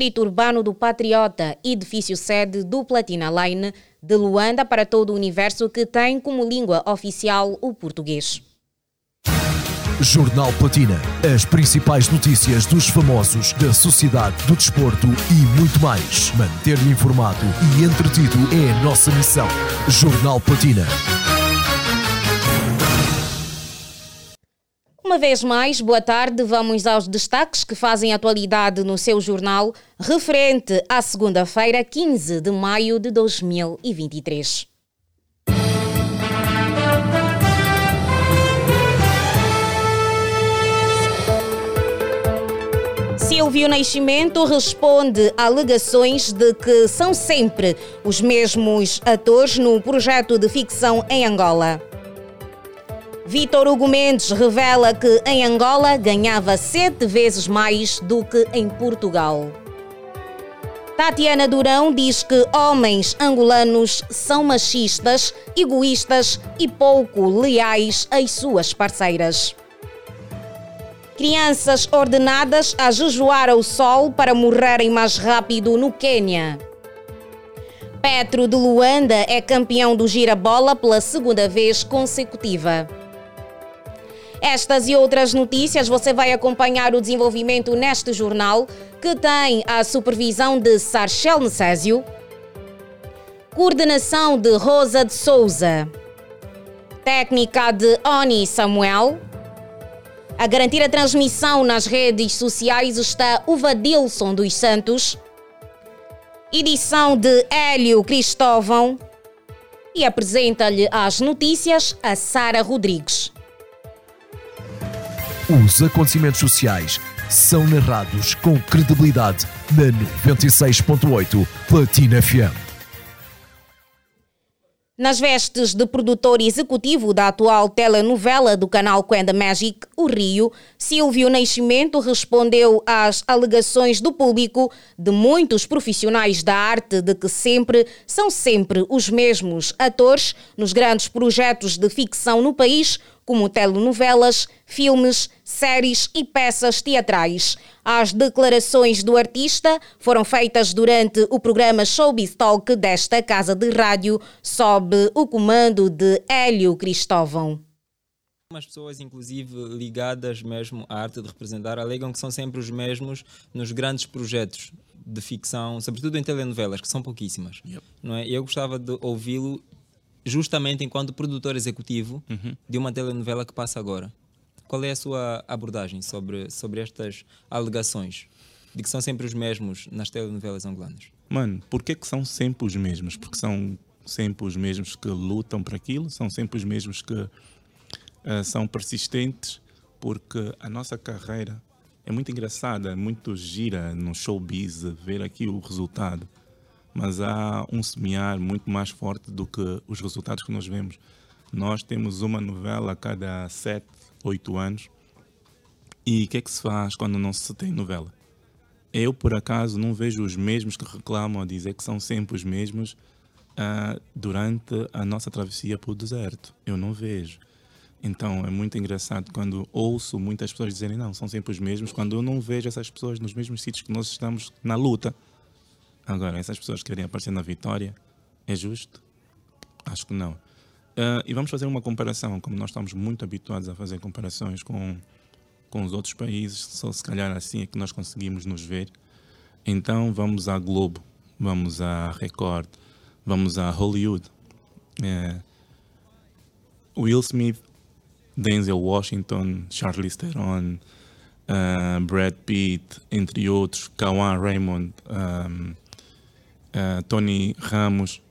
Distrito Urbano do Patriota, edifício sede do Platina Line de Luanda para todo o universo que tem como língua oficial o português. Jornal Platina. As principais notícias dos famosos, da sociedade, do desporto e muito mais. Manter-lhe informado e entretido é a nossa missão. Jornal Platina. Uma vez mais, boa tarde. Vamos aos destaques que fazem atualidade no seu jornal, referente à segunda-feira, 15 de maio de 2023. Silvio Nascimento responde a alegações de que são sempre os mesmos atores no projeto de ficção em Angola. Vitor Hugo Mendes revela que em Angola ganhava sete vezes mais do que em Portugal. Tatiana Durão diz que homens angolanos são machistas, egoístas e pouco leais às suas parceiras. Crianças ordenadas a jejuar ao sol para morrerem mais rápido no Quênia. Petro de Luanda é campeão do Girabola pela segunda vez consecutiva. Estas e outras notícias você vai acompanhar o desenvolvimento neste jornal, que tem a supervisão de Sarchel Necésio, coordenação de Rosa de Souza, técnica de Oni Samuel, a garantir a transmissão nas redes sociais está o Vadilson dos Santos. Edição de Hélio Cristóvão. E apresenta-lhe as notícias a Sara Rodrigues. Os acontecimentos sociais são narrados com credibilidade na 96.8 Platina FM. Nas vestes de produtor executivo da atual telenovela do canal Quenda Magic, O Rio, Silvio Nascimento respondeu às alegações do público de muitos profissionais da arte de que sempre são sempre os mesmos atores nos grandes projetos de ficção no país, como telenovelas, filmes, séries e peças teatrais. As declarações do artista foram feitas durante o programa Showbiz Talk desta casa de rádio, sob o comando de Hélio Cristóvão. As pessoas, inclusive ligadas mesmo à arte de representar, alegam que são sempre os mesmos nos grandes projetos de ficção, sobretudo em telenovelas, que são pouquíssimas. Yep. Não é? Eu gostava de ouvi-lo justamente enquanto produtor executivo uhum. de uma telenovela que passa agora. Qual é a sua abordagem sobre, sobre estas alegações de que são sempre os mesmos nas telenovelas angolanas? Mano, por que, que são sempre os mesmos? Porque são sempre os mesmos que lutam para aquilo, são sempre os mesmos que uh, são persistentes, porque a nossa carreira é muito engraçada, é muito gira no showbiz ver aqui o resultado, mas há um semear muito mais forte do que os resultados que nós vemos. Nós temos uma novela a cada sete oito anos. E o que é que se faz quando não se tem novela? Eu, por acaso, não vejo os mesmos que reclamam a dizer que são sempre os mesmos uh, durante a nossa travessia pelo deserto. Eu não vejo. Então é muito engraçado quando ouço muitas pessoas dizerem não, são sempre os mesmos, quando eu não vejo essas pessoas nos mesmos sítios que nós estamos na luta. Agora, essas pessoas querem aparecer na vitória, é justo? Acho que não. Uh, e vamos fazer uma comparação, como nós estamos muito habituados a fazer comparações com, com os outros países, só se calhar assim é que nós conseguimos nos ver. Então vamos à Globo, vamos à Record, vamos à Hollywood. Uh, Will Smith, Denzel Washington, Charlize Theron, uh, Brad Pitt, entre outros, Kawan Raymond, um, uh, Tony Ramos,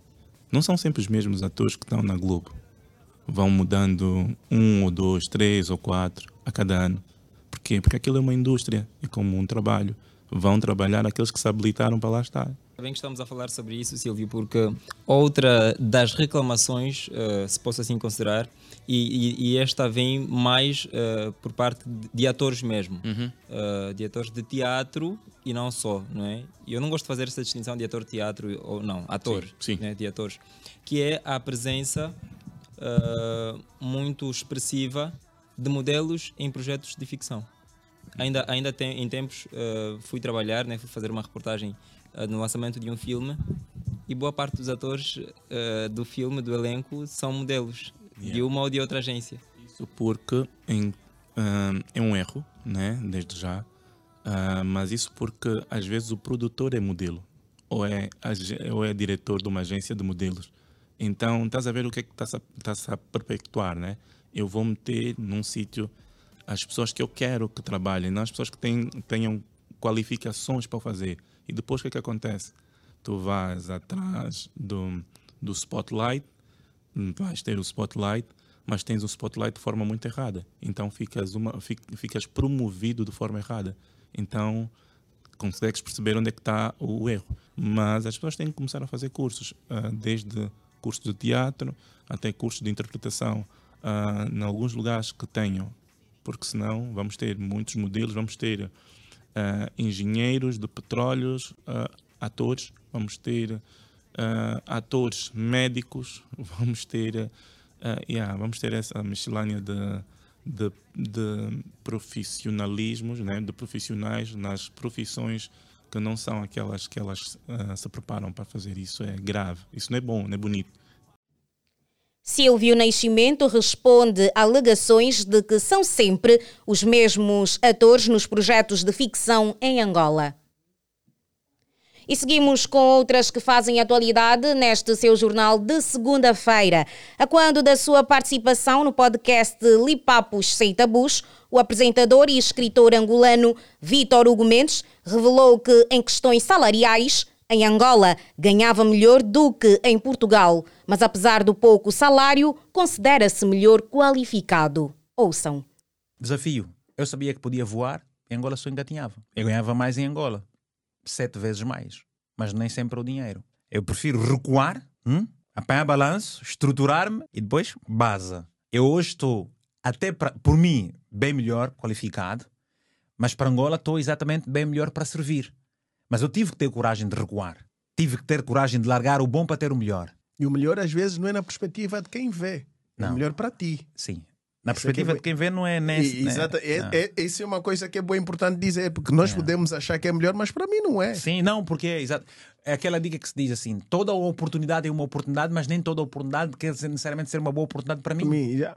não são sempre os mesmos atores que estão na Globo vão mudando um ou dois, três ou quatro a cada ano. Porquê? Porque aquilo é uma indústria, é como um trabalho. Vão trabalhar aqueles que se habilitaram para lá estar. Bem que estamos a falar sobre isso, Silvio, porque outra das reclamações, uh, se posso assim considerar, e, e, e esta vem mais uh, por parte de, atores mesmo, uhum. uh, de atores de teatro e não só, não é? Eu não gosto de fazer essa distinção de ator-teatro ou não, ator, sim, sim. Né, de atores, que é a presença muito expressiva de modelos em projetos de ficção. ainda, ainda tem, em tempos uh, fui trabalhar, né, fui fazer uma reportagem no lançamento de um filme e boa parte dos atores uh, do filme, do elenco, são modelos yeah. de uma ou de outra agência. Isso porque em, é um erro, né, desde já, mas isso porque às vezes o produtor é modelo ou é, ou é diretor de uma agência de modelos. Então, estás a ver o que é que está-se a, a perpetuar, né? Eu vou meter num sítio as pessoas que eu quero que trabalhem, não as pessoas que têm, tenham qualificações para fazer. E depois o que é que acontece? Tu vais atrás do, do spotlight, vais ter o spotlight, mas tens o spotlight de forma muito errada. Então ficas, uma, ficas promovido de forma errada. Então consegues perceber onde é que está o erro. Mas as pessoas têm que começar a fazer cursos, uh, desde cursos de teatro até cursos de interpretação, uh, em alguns lugares que tenham, porque senão vamos ter muitos modelos, vamos ter uh, engenheiros de petróleos, atores, vamos ter atores médicos, vamos ter, yeah, vamos ter essa miscelânea de de, de profissionalismos, né, de profissionais nas profissões que não são aquelas que elas uh, se preparam para fazer. Isso é grave, isso não é bom, não é bonito. Silvio Nascimento responde a alegações de que são sempre os mesmos atores nos projetos de ficção em Angola. E seguimos com outras que fazem atualidade neste seu jornal de segunda-feira. A quando da sua participação no podcast Lipapos Sem Tabus, o apresentador e escritor angolano Vítor Hugo Mendes revelou que, em questões salariais, em Angola ganhava melhor do que em Portugal, mas apesar do pouco salário, considera-se melhor qualificado. Ouçam. Desafio. Eu sabia que podia voar, em Angola só engatinhava. Eu ganhava mais em Angola sete vezes mais. Mas nem sempre o dinheiro. Eu prefiro recuar, hum? apanhar balanço, estruturar-me e depois base. Eu hoje estou, até pra, por mim, bem melhor qualificado, mas para Angola estou exatamente bem melhor para servir. Mas eu tive que ter coragem de recuar. Tive que ter coragem de largar o bom para ter o melhor. E o melhor às vezes não é na perspectiva de quem vê. É não. É melhor para ti. Sim. Na perspectiva de quem vê, não é nesse. Né? Exato. É, é, isso é uma coisa que é bem importante dizer, porque nós é. podemos achar que é melhor, mas para mim não é. Sim, não, porque é, exato. é aquela dica que se diz assim: toda oportunidade é uma oportunidade, mas nem toda oportunidade quer necessariamente ser uma boa oportunidade para mim. Para mim, já.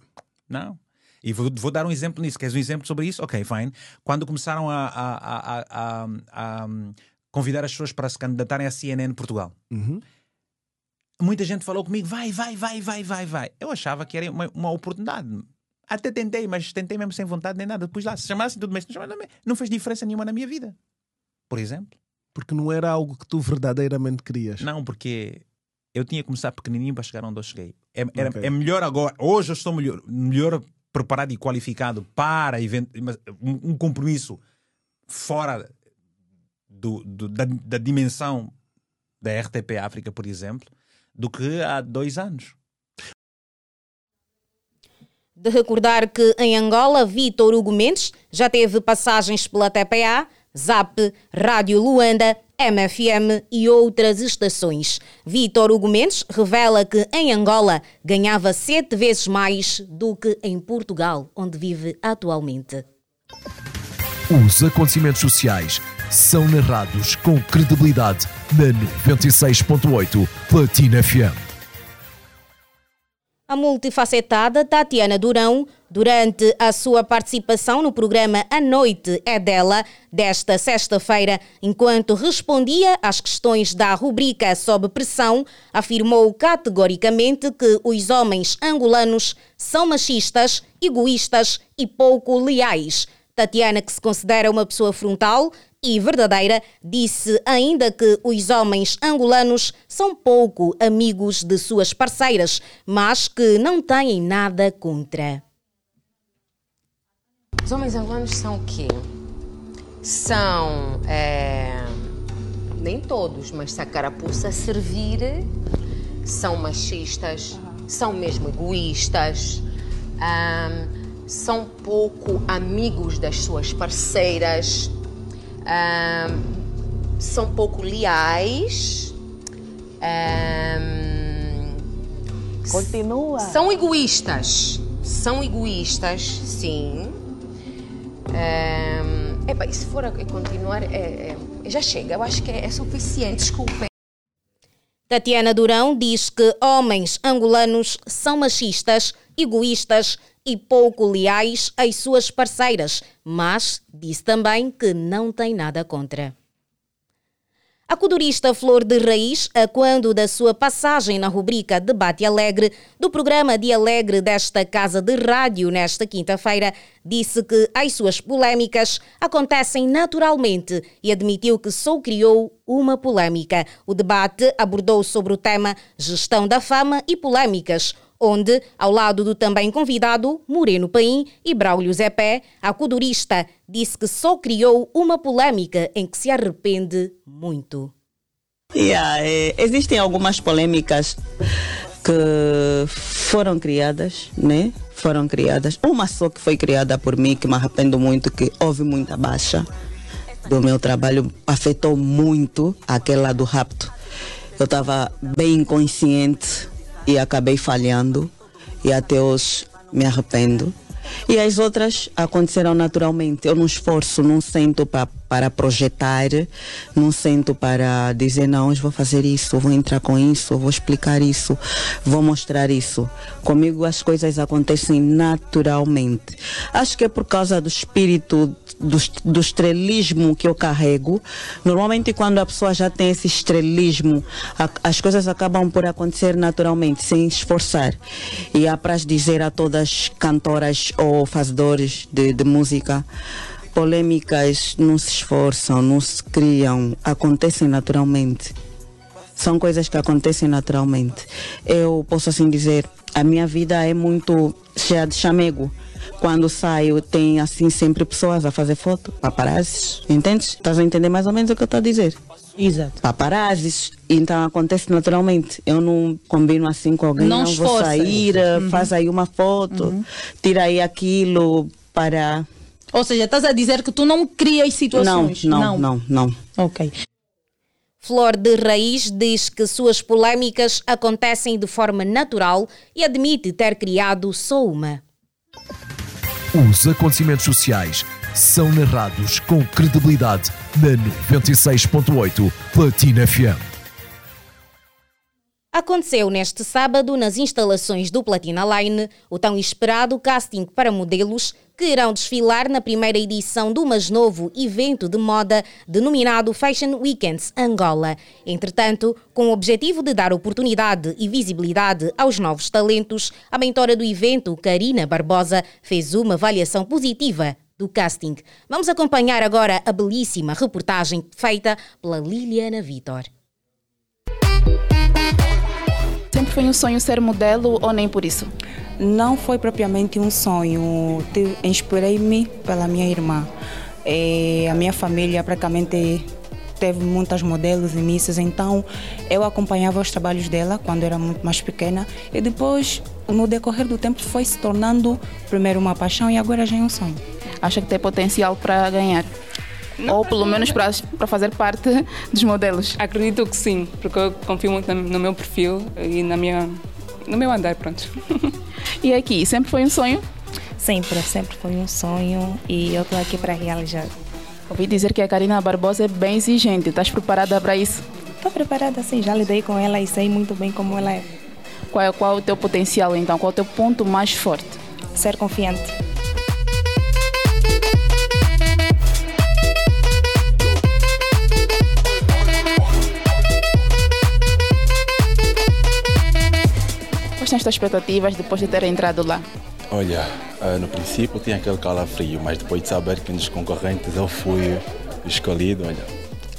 Não. E vou, vou, dar um exemplo nisso. Queres um exemplo sobre isso? Ok, fine. Quando começaram a, a, a, a convidar as pessoas para se candidatarem à CNN Portugal. Uhum muita gente falou comigo: vai, vai, vai, vai, vai, vai. Eu achava que era uma, uma oportunidade. Até tentei, mas tentei mesmo sem vontade nem nada. Depois lá, se chamassem tudo, mas não fez diferença nenhuma na minha vida. Por exemplo. Porque não era algo que tu verdadeiramente querias. Não, porque eu tinha que começar pequenininho para chegar onde eu cheguei. É, era, okay. é melhor agora. Hoje eu estou melhor, melhor preparado e qualificado para um compromisso fora do, do, da, da dimensão da RTP África, por exemplo, do que há dois anos. De recordar que em Angola, Vitor Hugo Mendes já teve passagens pela TPA, ZAP, Rádio Luanda, MFM e outras estações. Vitor Hugo Mendes revela que em Angola ganhava sete vezes mais do que em Portugal, onde vive atualmente. Os acontecimentos sociais são narrados com credibilidade na 96.8 Platina FM. A multifacetada Tatiana Durão, durante a sua participação no programa A Noite é Dela, desta sexta-feira, enquanto respondia às questões da rubrica Sob Pressão, afirmou categoricamente que os homens angolanos são machistas, egoístas e pouco leais. Tatiana, que se considera uma pessoa frontal, e verdadeira, disse ainda que os homens angolanos são pouco amigos de suas parceiras, mas que não têm nada contra. Os homens angolanos são o quê? São. É, nem todos, mas se a carapuça servir, são machistas, são mesmo egoístas. Um, são pouco amigos das suas parceiras, um, são pouco leais. Um, Continua. São egoístas. São egoístas, sim. Um, Epa, e se for a continuar, é, é, já chega. Eu acho que é, é suficiente. Desculpem. Tatiana Durão diz que homens angolanos são machistas, egoístas e pouco leais às suas parceiras, mas disse também que não tem nada contra. A codurista Flor de Raiz, a quando da sua passagem na rubrica Debate Alegre, do programa de Alegre desta casa de rádio nesta quinta-feira, disse que as suas polêmicas acontecem naturalmente e admitiu que só criou uma polêmica. O debate abordou sobre o tema Gestão da Fama e Polêmicas, onde, ao lado do também convidado Moreno Paim e Braulio Zepé, a codurista disse que só criou uma polêmica em que se arrepende muito. Yeah, é, existem algumas polêmicas que foram criadas, né? Foram criadas. Uma só que foi criada por mim, que me arrependo muito, que houve muita baixa do meu trabalho, afetou muito aquela do rapto. Eu estava bem inconsciente e acabei falhando e até hoje me arrependo. E as outras aconteceram naturalmente. Eu não esforço, não sento para para projetar, não sento para dizer, não, hoje vou fazer isso, vou entrar com isso, vou explicar isso, vou mostrar isso. Comigo as coisas acontecem naturalmente. Acho que é por causa do espírito, do, do estrelismo que eu carrego. Normalmente, quando a pessoa já tem esse estrelismo, a, as coisas acabam por acontecer naturalmente, sem esforçar. E há para dizer a todas cantoras ou fazedores de, de música, polêmicas não se esforçam, não se criam, acontecem naturalmente. São coisas que acontecem naturalmente. Eu posso assim dizer, a minha vida é muito cheia de chamego. Quando saio, tem assim sempre pessoas a fazer foto, paparazzi, entende? Estás a entender mais ou menos o que eu estou a dizer? Exato. Paparazzi, então acontece naturalmente. Eu não combino assim com alguém, não, não vou sair, uhum. faz aí uma foto, uhum. tira aí aquilo para ou seja, estás a dizer que tu não crias situações? Não, não, não, não. não. Ok. Flor de Raiz diz que suas polêmicas acontecem de forma natural e admite ter criado só uma. Os acontecimentos sociais são narrados com credibilidade na 96.8 Platina FM. Aconteceu neste sábado, nas instalações do Platina Line, o tão esperado casting para modelos que irão desfilar na primeira edição do mais novo evento de moda denominado Fashion Weekends Angola. Entretanto, com o objetivo de dar oportunidade e visibilidade aos novos talentos, a mentora do evento, Karina Barbosa, fez uma avaliação positiva do casting. Vamos acompanhar agora a belíssima reportagem feita pela Liliana Vitor. Sempre foi um sonho ser modelo ou nem por isso? Não foi propriamente um sonho. Inspirei-me pela minha irmã. E a minha família praticamente teve muitas modelos e missas, então eu acompanhava os trabalhos dela quando era muito mais pequena e depois, no decorrer do tempo, foi se tornando primeiro uma paixão e agora já é um sonho. Acha que tem potencial para ganhar? Não, Ou pelo menos para, para fazer parte dos modelos? Acredito que sim, porque eu confio muito no meu perfil e na minha, no meu andar, pronto. e aqui, sempre foi um sonho? Sempre, sempre foi um sonho e eu estou aqui para realizar. Ouvi dizer que a Karina Barbosa é bem exigente, estás preparada para isso? Estou preparada sim, já lidei com ela e sei muito bem como ela é. Qual é, qual é o teu potencial então? Qual é o teu ponto mais forte? Ser confiante. São as tuas expectativas depois de ter entrado lá? Olha, uh, no princípio tinha aquele calafrio, mas depois de saber que nos concorrentes eu fui escolhido, olha,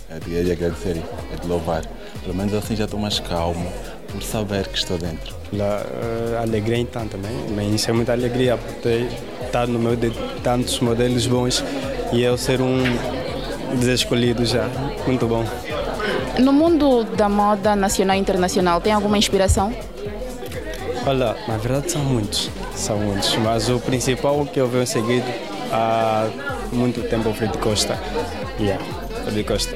é de, de agradecer e é de louvar. Pelo menos assim já estou mais calmo por saber que estou dentro. La, uh, alegria então também, mas isso é muita alegria por ter estado no meio de tantos modelos bons e eu ser um dos escolhidos já. Muito bom. No mundo da moda nacional e internacional, tem alguma inspiração? Olha, na verdade são muitos, são muitos, mas o principal que eu venho seguido há muito tempo é o Fred Costa. Yeah, Fred Costa.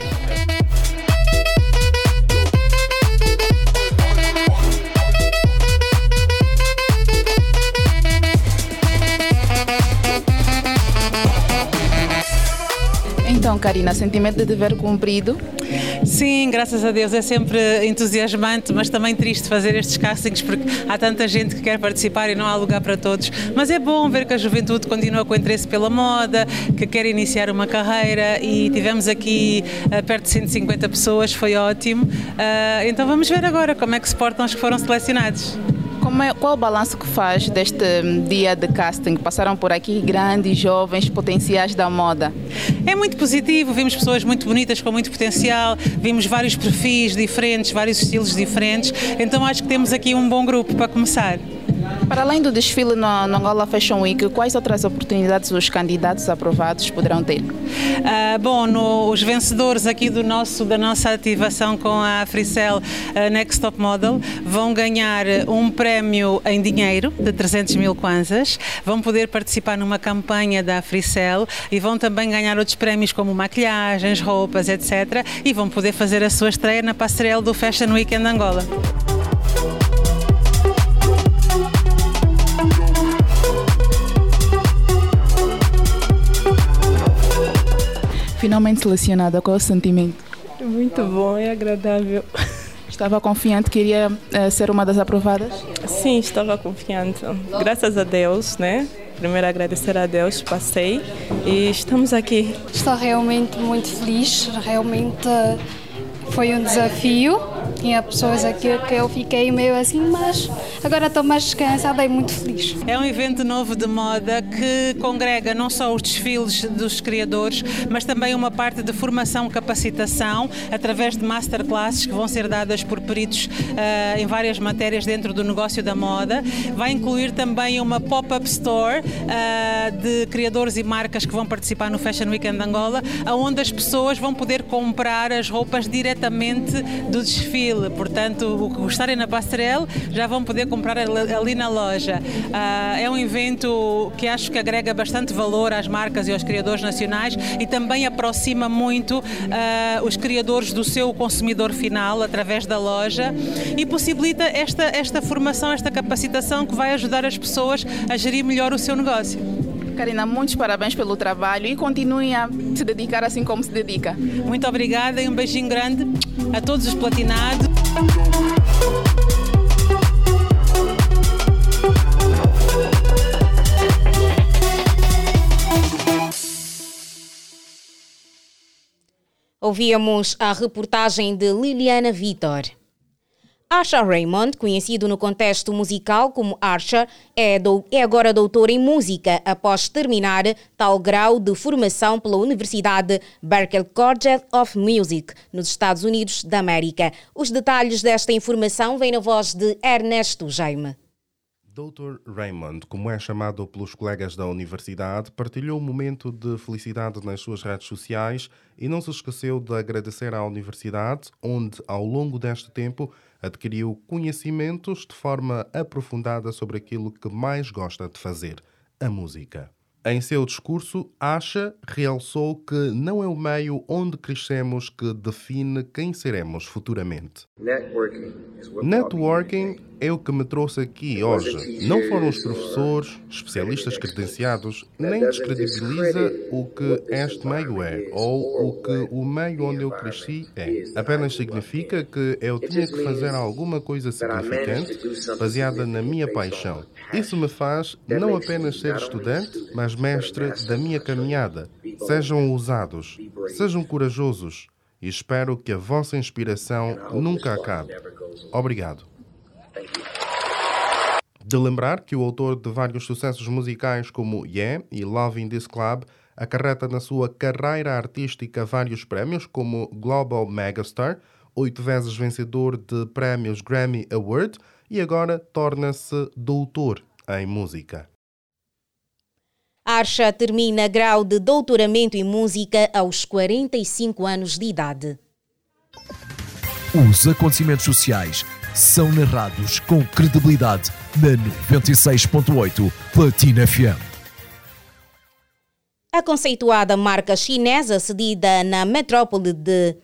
Karina? Sentimento de dever cumprido? Sim, graças a Deus. É sempre entusiasmante, mas também triste fazer estes castings porque há tanta gente que quer participar e não há lugar para todos. Mas é bom ver que a juventude continua com interesse pela moda, que quer iniciar uma carreira e tivemos aqui uh, perto de 150 pessoas, foi ótimo. Uh, então vamos ver agora como é que se portam os que foram selecionados. É, qual o balanço que faz deste hum, dia de casting? Passaram por aqui grandes, jovens, potenciais da moda. É muito positivo, vimos pessoas muito bonitas com muito potencial, vimos vários perfis diferentes, vários estilos diferentes, então acho que temos aqui um bom grupo para começar. Para além do desfile no, Angola Fashion Week, quais outras oportunidades os candidatos aprovados poderão ter? Uh, bom, no, os vencedores aqui do nosso, da nossa ativação com a Fricel uh, Next Top Model vão ganhar um prémio em dinheiro de 300 mil kwanzas, vão poder participar numa campanha da Fricel e vão também ganhar outros prémios como maquilhagens, roupas, etc. E vão poder fazer a sua estreia na passarela do Fashion Weekend Angola. Finalmente selecionada, qual é o sentimento? Muito bom, é agradável. Estava confiante que iria uh, ser uma das aprovadas? Sim, estava confiante. Graças a Deus, né? Primeiro agradecer a Deus, passei e estamos aqui. Estou realmente muito feliz, realmente foi um desafio tinha pessoas aqui que eu fiquei meio assim, mas agora estou mais descansada e muito feliz. É um evento novo de moda que congrega não só os desfiles dos criadores, mas também uma parte de formação, capacitação, através de masterclasses que vão ser dadas por peritos uh, em várias matérias dentro do negócio da moda. Vai incluir também uma pop-up store uh, de criadores e marcas que vão participar no Fashion Weekend Angola, onde as pessoas vão poder comprar as roupas diretamente do desfile portanto, o que gostarem na Passerelle já vão poder comprar ali na loja. Uh, é um evento que acho que agrega bastante valor às marcas e aos criadores nacionais e também aproxima muito uh, os criadores do seu consumidor final através da loja e possibilita esta, esta formação, esta capacitação que vai ajudar as pessoas a gerir melhor o seu negócio. Karina, muitos parabéns pelo trabalho e continue a se dedicar assim como se dedica. Muito obrigada e um beijinho grande a todos os platinados. Ouvíamos a reportagem de Liliana Vitor. Asha Raymond, conhecido no contexto musical como Archer, é, do, é agora doutor em música após terminar tal grau de formação pela Universidade Berklee College of Music, nos Estados Unidos da América. Os detalhes desta informação vêm na voz de Ernesto Jaime. Dr. Raymond, como é chamado pelos colegas da universidade, partilhou um momento de felicidade nas suas redes sociais e não se esqueceu de agradecer à universidade, onde, ao longo deste tempo, adquiriu conhecimentos de forma aprofundada sobre aquilo que mais gosta de fazer, a música. Em seu discurso, Asha realçou que não é o meio onde crescemos que define quem seremos futuramente. Networking é o que me trouxe aqui hoje. Não foram os professores, especialistas credenciados, nem descredibiliza o que este meio é ou o que o meio onde eu cresci é. Apenas significa que eu tinha que fazer alguma coisa significante baseada na minha paixão. Isso me faz não apenas ser estudante, mas mestre da minha caminhada. Sejam ousados, sejam corajosos e espero que a vossa inspiração nunca acabe. Obrigado. De lembrar que o autor de vários sucessos musicais como Yeah e Love in This Club acarreta na sua carreira artística vários prémios, como Global Megastar, oito vezes vencedor de prémios Grammy Award e agora torna-se doutor em música. Archa termina grau de doutoramento em música aos 45 anos de idade. Os acontecimentos sociais são narrados com credibilidade na 96.8 Platina FM. A conceituada marca chinesa cedida na metrópole de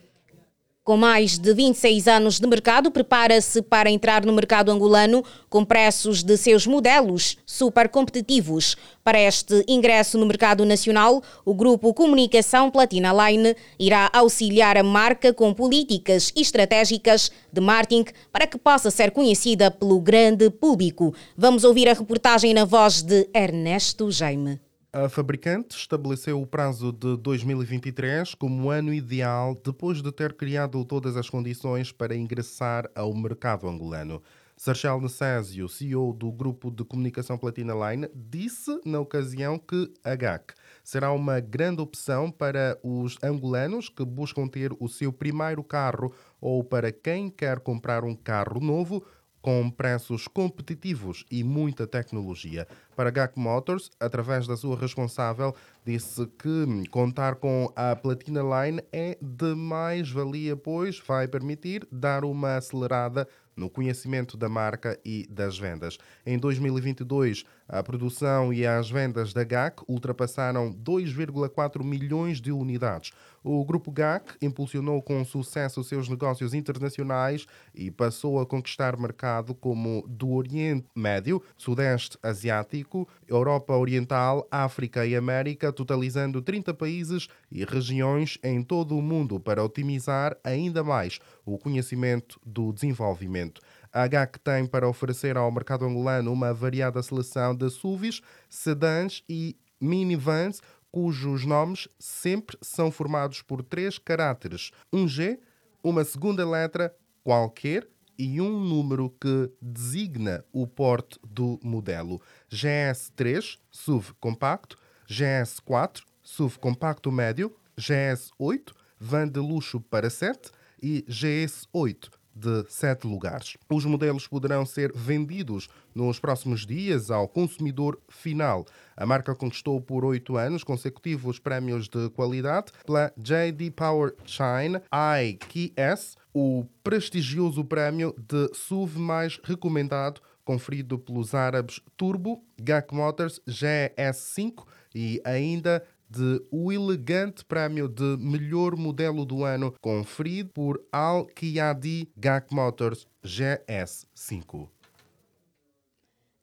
com mais de 26 anos de mercado, prepara-se para entrar no mercado angolano com preços de seus modelos super competitivos. Para este ingresso no mercado nacional, o grupo Comunicação Platina Line irá auxiliar a marca com políticas estratégicas de marketing para que possa ser conhecida pelo grande público. Vamos ouvir a reportagem na voz de Ernesto Jaime. A fabricante estabeleceu o prazo de 2023 como ano ideal depois de ter criado todas as condições para ingressar ao mercado angolano. Sarchel Necésio, CEO do grupo de comunicação Platina Line, disse na ocasião que a GAC será uma grande opção para os angolanos que buscam ter o seu primeiro carro ou para quem quer comprar um carro novo com preços competitivos e muita tecnologia. Para GAC Motors, através da sua responsável, disse que contar com a Platina Line é de mais valia, pois vai permitir dar uma acelerada no conhecimento da marca e das vendas. Em 2022, a produção e as vendas da GAC ultrapassaram 2,4 milhões de unidades. O grupo GAC impulsionou com sucesso seus negócios internacionais e passou a conquistar mercado como do Oriente Médio, Sudeste Asiático, Europa Oriental, África e América, totalizando 30 países e regiões em todo o mundo para otimizar ainda mais o conhecimento do desenvolvimento. A GAC tem para oferecer ao mercado angolano uma variada seleção de SUVs, sedãs e minivans, cujos nomes sempre são formados por três caracteres: um G, uma segunda letra qualquer e um número que designa o porte do modelo. GS3, SUV compacto, GS4, SUV compacto médio, GS8, van de luxo para 7 e GS8 de sete lugares. Os modelos poderão ser vendidos nos próximos dias ao consumidor final. A marca conquistou por oito anos consecutivos prémios de qualidade pela JD Power Shine IKS, o prestigioso prémio de SUV mais recomendado conferido pelos árabes Turbo, GAC Motors GS5 e ainda de o elegante prémio de melhor modelo do ano conferido por Al Kiadi GAC Motors GS5.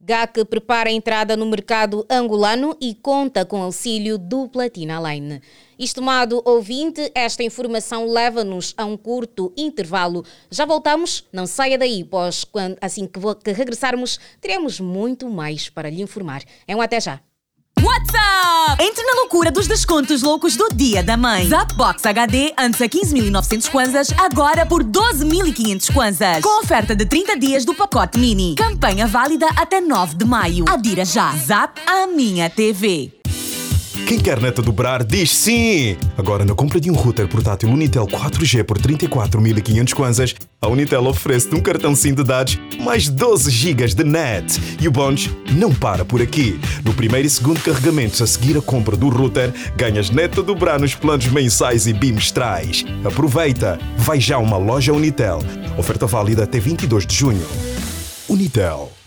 GAC prepara a entrada no mercado angolano e conta com auxílio do Platina Line. Estimado ouvinte, esta informação leva-nos a um curto intervalo. Já voltamos? Não saia daí, pois quando, assim que, que regressarmos, teremos muito mais para lhe informar. É um até já. What's up? Entre na loucura dos descontos loucos do Dia da Mãe. Zapbox HD antes a 15.900 kwanzas, agora por 12.500 kwanzas. Com oferta de 30 dias do pacote mini. Campanha válida até 9 de maio. Adira já. Zap a minha TV. Quem quer neta dobrar diz sim! Agora, na compra de um router portátil Unitel 4G por 34.500 kwanzas, a Unitel oferece-te um cartão SIM de dados mais 12 GB de net. E o bônus não para por aqui. No primeiro e segundo carregamentos a seguir a compra do router, ganhas neta dobrar nos planos mensais e bimestrais. Aproveita! Vai já a uma loja Unitel. Oferta válida até 22 de junho. Unitel.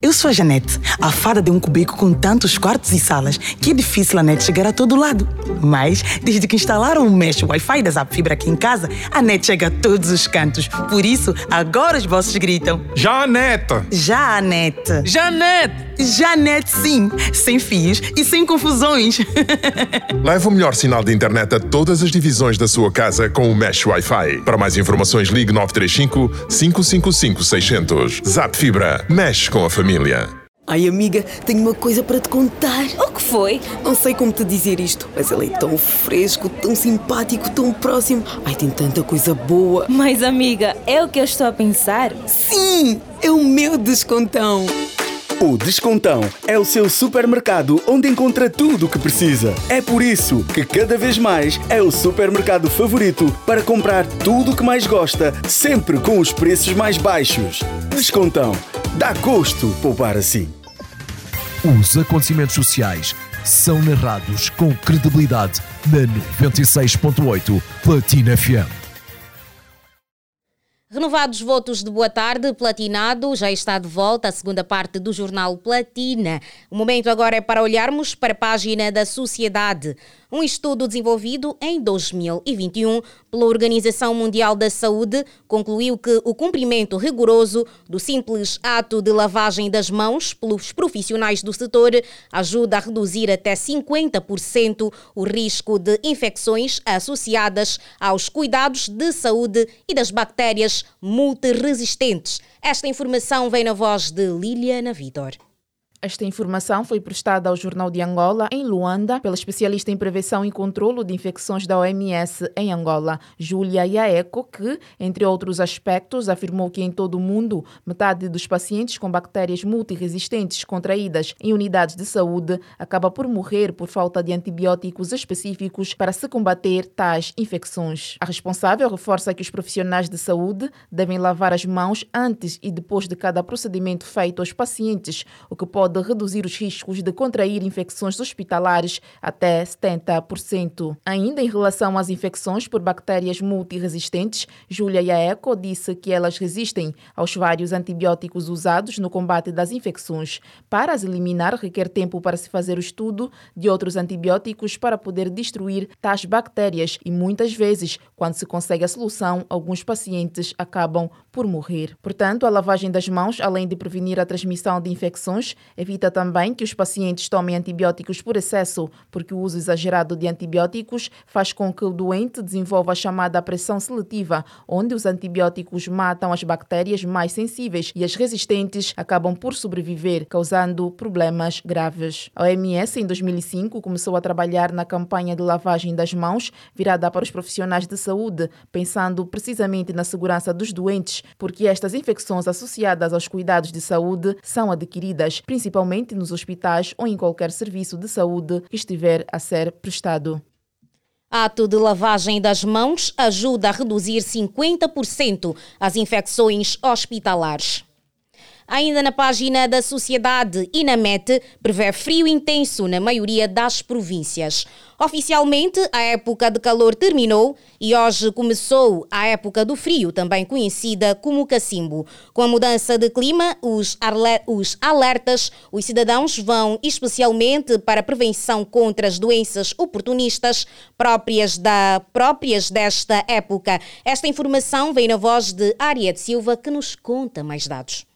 Eu sou a Janete, a fada de um cubico com tantos quartos e salas que é difícil a net chegar a todo lado. Mas, desde que instalaram o mesh Wi-Fi da Zap Fibra aqui em casa, a net chega a todos os cantos. Por isso, agora os bosses gritam: Janete! Janete! Janete! Janete, sim! Sem fios e sem confusões. Leva o melhor sinal de internet a todas as divisões da sua casa com o mesh Wi-Fi. Para mais informações, ligue 935 555 600. Zap Fibra. Mexe com a família. Ai, amiga, tenho uma coisa para te contar. O que foi? Não sei como te dizer isto, mas ele é tão fresco, tão simpático, tão próximo. Ai, tem tanta coisa boa. Mas, amiga, é o que eu estou a pensar? Sim, é o meu descontão. O Descontão é o seu supermercado onde encontra tudo o que precisa. É por isso que cada vez mais é o supermercado favorito para comprar tudo o que mais gosta, sempre com os preços mais baixos. Descontão. Dá gosto poupar assim. Os acontecimentos sociais são narrados com credibilidade na 96.8 Platina FM. Renovados votos de boa tarde, Platinado já está de volta a segunda parte do jornal Platina. O momento agora é para olharmos para a página da sociedade. Um estudo desenvolvido em 2021 pela Organização Mundial da Saúde concluiu que o cumprimento rigoroso do simples ato de lavagem das mãos pelos profissionais do setor ajuda a reduzir até 50% o risco de infecções associadas aos cuidados de saúde e das bactérias multiresistentes. Esta informação vem na voz de Liliana Vitor. Esta informação foi prestada ao Jornal de Angola, em Luanda, pela especialista em prevenção e controlo de infecções da OMS em Angola, Júlia Iaeco, que, entre outros aspectos, afirmou que em todo o mundo, metade dos pacientes com bactérias multiresistentes contraídas em unidades de saúde acaba por morrer por falta de antibióticos específicos para se combater tais infecções. A responsável reforça que os profissionais de saúde devem lavar as mãos antes e depois de cada procedimento feito aos pacientes, o que pode pode reduzir os riscos de contrair infecções hospitalares até 70%. Ainda em relação às infecções por bactérias multiresistentes, Júlia Iaeco disse que elas resistem aos vários antibióticos usados no combate das infecções. Para as eliminar, requer tempo para se fazer o estudo de outros antibióticos para poder destruir tais bactérias e muitas vezes, quando se consegue a solução, alguns pacientes acabam por morrer. Portanto, a lavagem das mãos, além de prevenir a transmissão de infecções, Evita também que os pacientes tomem antibióticos por excesso, porque o uso exagerado de antibióticos faz com que o doente desenvolva a chamada pressão seletiva, onde os antibióticos matam as bactérias mais sensíveis e as resistentes acabam por sobreviver, causando problemas graves. A OMS, em 2005, começou a trabalhar na campanha de lavagem das mãos, virada para os profissionais de saúde, pensando precisamente na segurança dos doentes, porque estas infecções associadas aos cuidados de saúde são adquiridas principalmente principalmente nos hospitais ou em qualquer serviço de saúde que estiver a ser prestado. Ato de lavagem das mãos ajuda a reduzir 50% as infecções hospitalares. Ainda na página da Sociedade INAMET, prevê frio intenso na maioria das províncias. Oficialmente, a época de calor terminou e hoje começou a época do frio, também conhecida como cacimbo. Com a mudança de clima, os, os alertas, os cidadãos vão especialmente para a prevenção contra as doenças oportunistas próprias, da, próprias desta época. Esta informação vem na voz de Ariete Silva, que nos conta mais dados.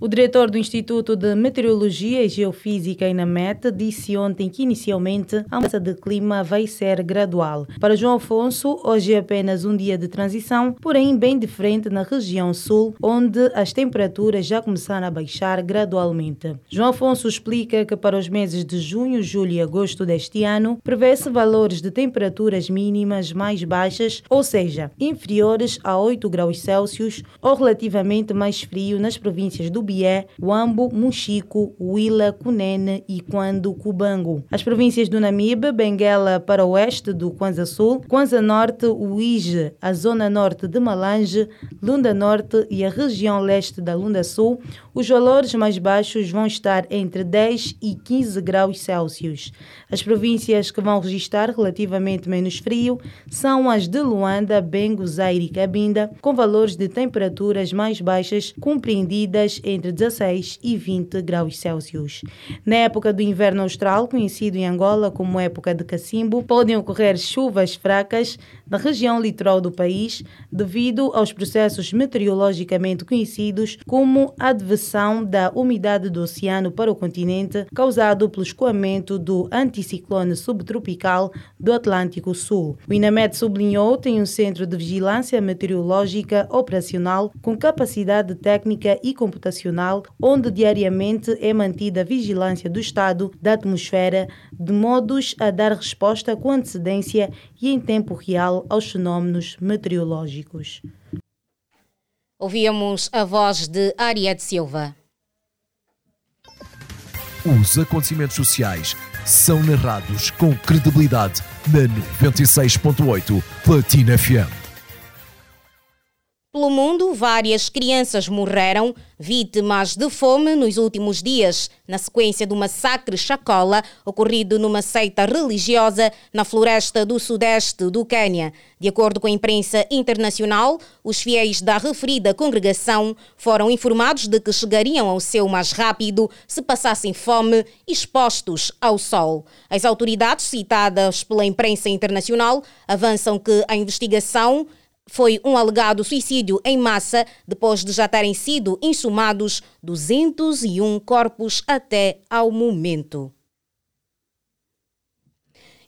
O diretor do Instituto de Meteorologia e Geofísica INAMET disse ontem que inicialmente a mudança de clima vai ser gradual. Para João Afonso, hoje é apenas um dia de transição, porém bem diferente na região sul, onde as temperaturas já começaram a baixar gradualmente. João Afonso explica que para os meses de junho, julho e agosto deste ano, prevê-se valores de temperaturas mínimas mais baixas, ou seja, inferiores a 8 graus Celsius ou relativamente mais frio nas províncias do Bié, Wambo, Muxico, Huila, Cunene e Quando, Cubango. As províncias do Namibe, Benguela para o oeste do Kwanza Sul, Kwanza Norte, Uige, a zona norte de Malange, Lunda Norte e a região leste da Lunda Sul, os valores mais baixos vão estar entre 10 e 15 graus Celsius. As províncias que vão registrar relativamente menos frio são as de Luanda, Bengo, Zaire e Cabinda, com valores de temperaturas mais baixas compreendidas entre entre 16 e 20 graus Celsius. Na época do inverno austral, conhecido em Angola como época de cacimbo, podem ocorrer chuvas fracas na região litoral do país devido aos processos meteorologicamente conhecidos como a adversão da umidade do oceano para o continente, causado pelo escoamento do anticiclone subtropical do Atlântico Sul. O INAMED sublinhou tem um centro de vigilância meteorológica operacional com capacidade técnica e computacional, onde diariamente é mantida a vigilância do estado da atmosfera, de modos a dar resposta com antecedência e em tempo real aos fenómenos meteorológicos. Ouvíamos a voz de Ariete Silva. Os acontecimentos sociais são narrados com credibilidade na 96.8 Platina FM. Pelo mundo, várias crianças morreram vítimas de fome nos últimos dias, na sequência do massacre Chacola ocorrido numa seita religiosa na floresta do sudeste do Quênia. De acordo com a imprensa internacional, os fiéis da referida congregação foram informados de que chegariam ao céu mais rápido se passassem fome, expostos ao sol. As autoridades citadas pela imprensa internacional avançam que a investigação foi um alegado suicídio em massa depois de já terem sido insumados 201 corpos até ao momento.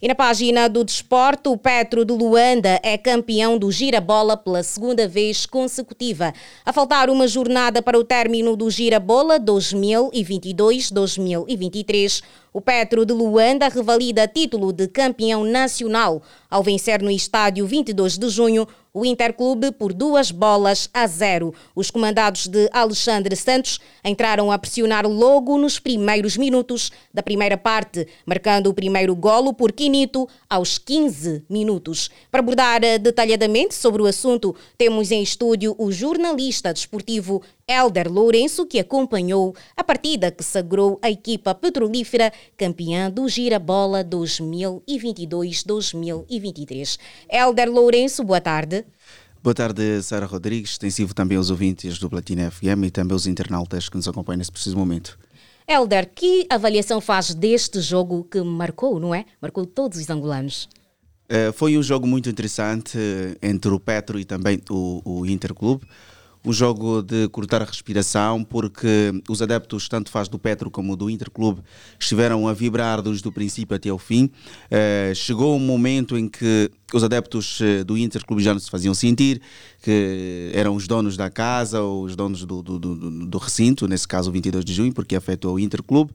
E na página do desporto, o Petro de Luanda é campeão do Girabola pela segunda vez consecutiva. A faltar uma jornada para o término do Girabola 2022-2023, o Petro de Luanda revalida título de campeão nacional ao vencer no estádio 22 de junho o Interclube por duas bolas a zero. Os comandados de Alexandre Santos entraram a pressionar logo nos primeiros minutos da primeira parte, marcando o primeiro golo por Quinito aos 15 minutos. Para abordar detalhadamente sobre o assunto, temos em estúdio o jornalista desportivo Elder Lourenço, que acompanhou a partida que sagrou a equipa petrolífera campeã do Girabola 2022-2023. Elder Lourenço, boa tarde. Boa tarde, Sara Rodrigues. Extensivo também aos ouvintes do Platina FM e também aos internautas que nos acompanham nesse preciso momento. Elder, que avaliação faz deste jogo que marcou, não é? Marcou todos os angolanos. Uh, foi um jogo muito interessante entre o Petro e também o, o Interclube um jogo de cortar a respiração, porque os adeptos, tanto faz do Petro como do Interclube, estiveram a vibrar desde o princípio até o fim. Uh, chegou um momento em que os adeptos eh, do Interclube já não se faziam sentir, que eram os donos da casa ou os donos do, do, do, do recinto, nesse caso o 22 de junho, porque afetou o Interclube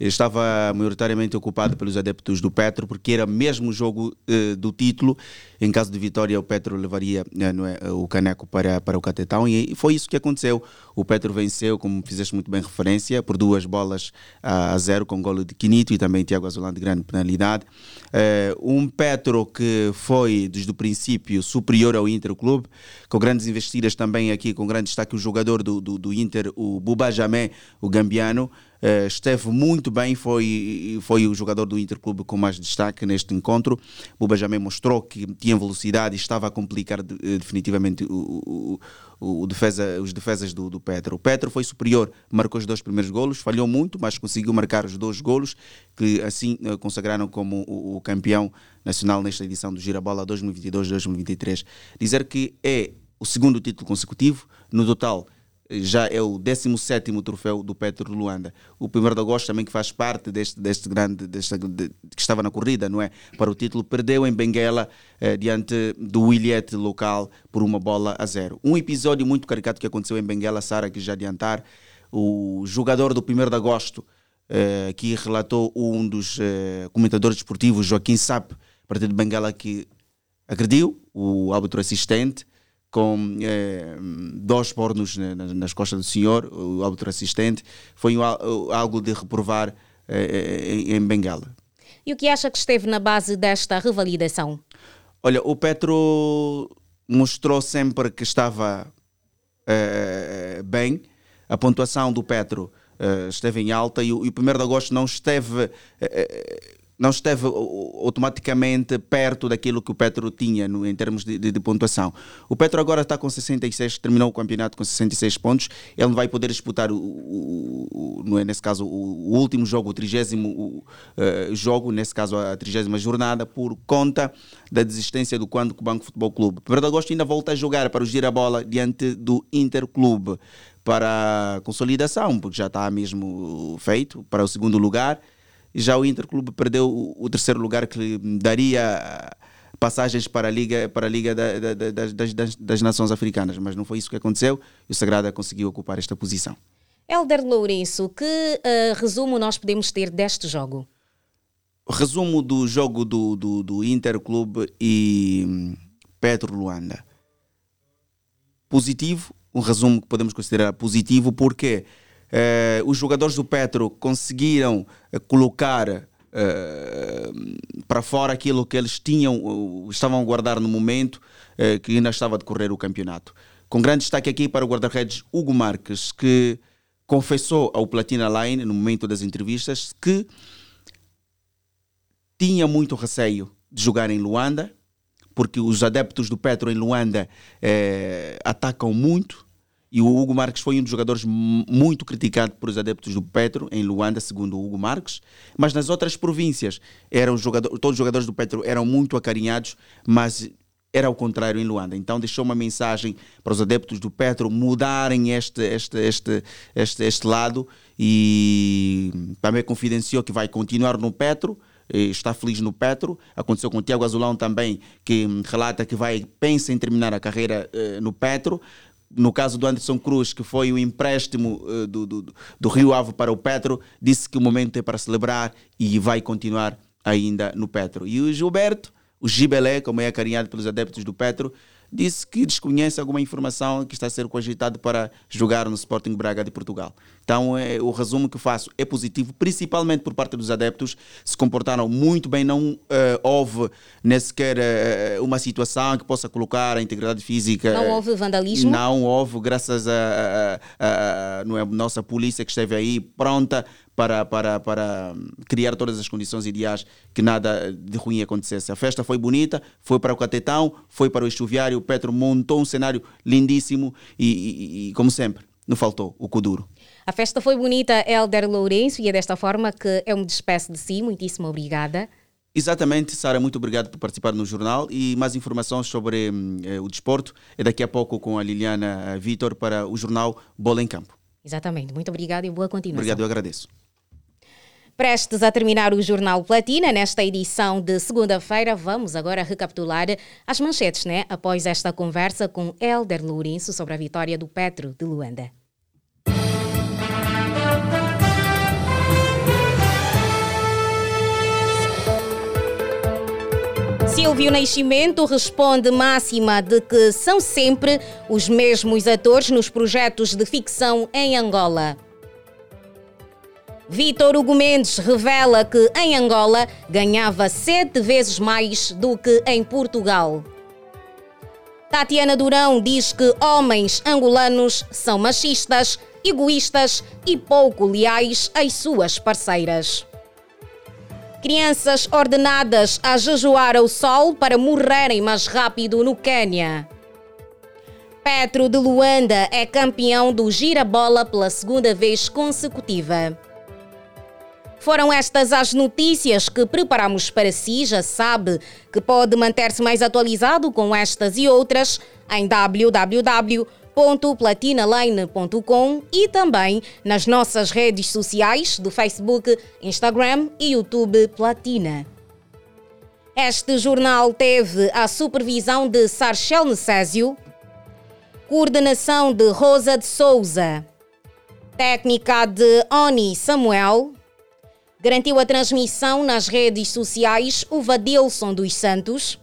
estava maioritariamente ocupado pelos adeptos do Petro, porque era mesmo o jogo uh, do título. Em caso de vitória, o Petro levaria uh, é, o caneco para, para o Catetão e foi isso que aconteceu. O Petro venceu, como fizeste muito bem referência, por duas bolas a, a zero, com golo de Quinito e também Tiago Azulão de grande penalidade. Uh, um Petro que foi, desde o princípio, superior ao Inter Clube, com grandes investidas também aqui, com grande destaque o jogador do, do, do Inter, o Buba Jamé, o gambiano, Uh, esteve muito bem, foi, foi o jogador do Interclube com mais destaque neste encontro. O Benjamin mostrou que tinha velocidade e estava a complicar de, uh, definitivamente o, o, o, defesa, os defesas do, do Petro. O Petro foi superior, marcou os dois primeiros golos, falhou muito, mas conseguiu marcar os dois golos que assim uh, consagraram como o, o campeão nacional nesta edição do Girabola 2022-2023. Dizer que é o segundo título consecutivo, no total já é o 17 troféu do Petro Luanda. O 1 de agosto também que faz parte deste, deste grande, deste, de, que estava na corrida, não é? Para o título, perdeu em Benguela eh, diante do Williette local por uma bola a zero. Um episódio muito caricato que aconteceu em Benguela, Sara, que já adiantar, o jogador do 1 de agosto, eh, que relatou um dos eh, comentadores desportivos, Joaquim Sap, a partir de Benguela, que agrediu o árbitro assistente, com eh, dois pornos nas, nas, costas do senhor, o árbitro assistente, foi algo de reprovar eh, em, em Bengala. E o que acha que esteve na base desta revalidação? Olha, o Petro mostrou sempre que estava eh, bem. A pontuação do Petro esteve em alta e o, e o 1 de agosto não esteve não esteve automaticamente perto daquilo que o Petro tinha no, em termos de, de, de, pontuação. O Petro agora está com 66, terminou o campeonato com 66 pontos. Ele não vai poder disputar, o, o, o é, nesse caso, o, último jogo, o trigésimo uh, jogo, nesse caso a trigésima jornada, por conta da desistência do Quando Banco Futebol Clube. Pedro Agosto ainda volta a jogar para o Girabola diante do Interclube para consolidação, porque já está mesmo feito para o segundo lugar já o Interclube perdeu o, o terceiro lugar que lhe daria passagens para a Liga, para a Liga da, da, da, das, das, das, Nações Africanas, mas não foi isso que aconteceu e o Sagrada conseguiu ocupar esta posição. Helder Lourenço, que uh, resumo nós podemos ter deste jogo? Resumo do jogo do, do, do Interclube e hum, Petro Luanda. Positivo, um resumo que podemos considerar positivo, porque eh, os jogadores do Petro conseguiram eh, colocar eh, para fora aquilo que eles tinham, estavam a guardar no momento que ainda estava a decorrer o campeonato. Com grande destaque aqui para o guarda-redes Hugo Marques, que confessou ao Platina Line, no momento das entrevistas, que tinha muito receio de jogar em Luanda, porque os adeptos do Petro em Luanda eh, atacam muito. E o Hugo Marques foi um dos jogadores muito criticado por os adeptos do Petro em Luanda, segundo o Hugo Marques. Mas nas outras províncias, eram jogador, todos os jogadores do Petro eram muito acarinhados, mas era ao contrário em Luanda. Então deixou uma mensagem para os adeptos do Petro mudarem este, este, este, este, este lado e também confidenciou que vai continuar no Petro está feliz no Petro. Aconteceu com o Tiago Azulão também, que relata que vai pensa em terminar a carreira uh, no Petro. No caso do Anderson Cruz, que foi o empréstimo uh, do, do, do, Rio Ave para o Petro, disse que o momento é para celebrar e vai continuar ainda no Petro. E o Gilberto, o Gibelé, como é acarinhado pelos adeptos do Petro, disse que desconhece alguma informação que está a ser cogitado para jogar no Sporting Braga de Portugal. Então, é, o resumo que faço é positivo, principalmente por parte dos adeptos, se comportaram muito bem, não uh, houve nem sequer uh, uma situação que possa colocar a integridade física. Não houve vandalismo? Não houve, graças a, a, a, a não é, nossa polícia que esteve aí pronta para, para, para criar todas as condições ideais que nada de ruim acontecesse. A festa foi bonita, foi para o Catetão, foi para o estuviário, o Petro montou um cenário lindíssimo e, e, e como sempre, não faltou o Kuduro. A festa foi bonita, Helder Lourenço, e é desta forma que eu me despeço de si. Muitíssimo obrigada. Exatamente, Sara, muito obrigado por participar no jornal e mais informações sobre eh, o desporto é daqui a pouco com a Liliana Vitor para o jornal Bola em Campo. Exatamente, muito obrigado e boa continuação. Obrigado, eu agradeço. Prestes a terminar o Jornal Platina, nesta edição de segunda-feira, vamos agora recapitular as manchetes, né? Após esta conversa com Helder Lourenço sobre a vitória do Petro de Luanda. Silvio Nascimento responde máxima de que são sempre os mesmos atores nos projetos de ficção em Angola. Vítor Hugo Mendes revela que em Angola ganhava sete vezes mais do que em Portugal. Tatiana Durão diz que homens angolanos são machistas, egoístas e pouco leais às suas parceiras. Crianças ordenadas a jejuar ao sol para morrerem mais rápido no Quênia. Petro de Luanda é campeão do Girabola pela segunda vez consecutiva. Foram estas as notícias que preparamos para si. Já sabe que pode manter-se mais atualizado com estas e outras em www.platinaline.com e também nas nossas redes sociais do Facebook, Instagram e YouTube Platina. Este jornal teve a supervisão de Sarchel Necésio, coordenação de Rosa de Souza, técnica de Oni Samuel Garantiu a transmissão nas redes sociais o Vadilson dos Santos.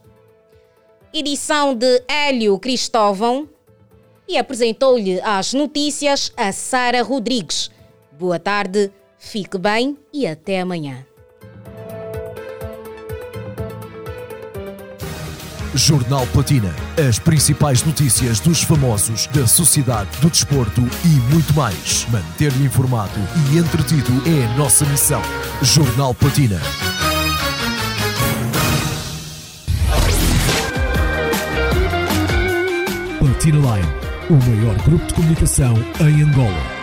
Edição de Hélio Cristóvão. E apresentou-lhe as notícias a Sara Rodrigues. Boa tarde, fique bem e até amanhã. Jornal Platina. As principais notícias dos famosos, da sociedade, do desporto e muito mais. Manter-lhe informado e entretido é a nossa missão. Jornal Platina. Platina Line, o maior grupo de comunicação em Angola.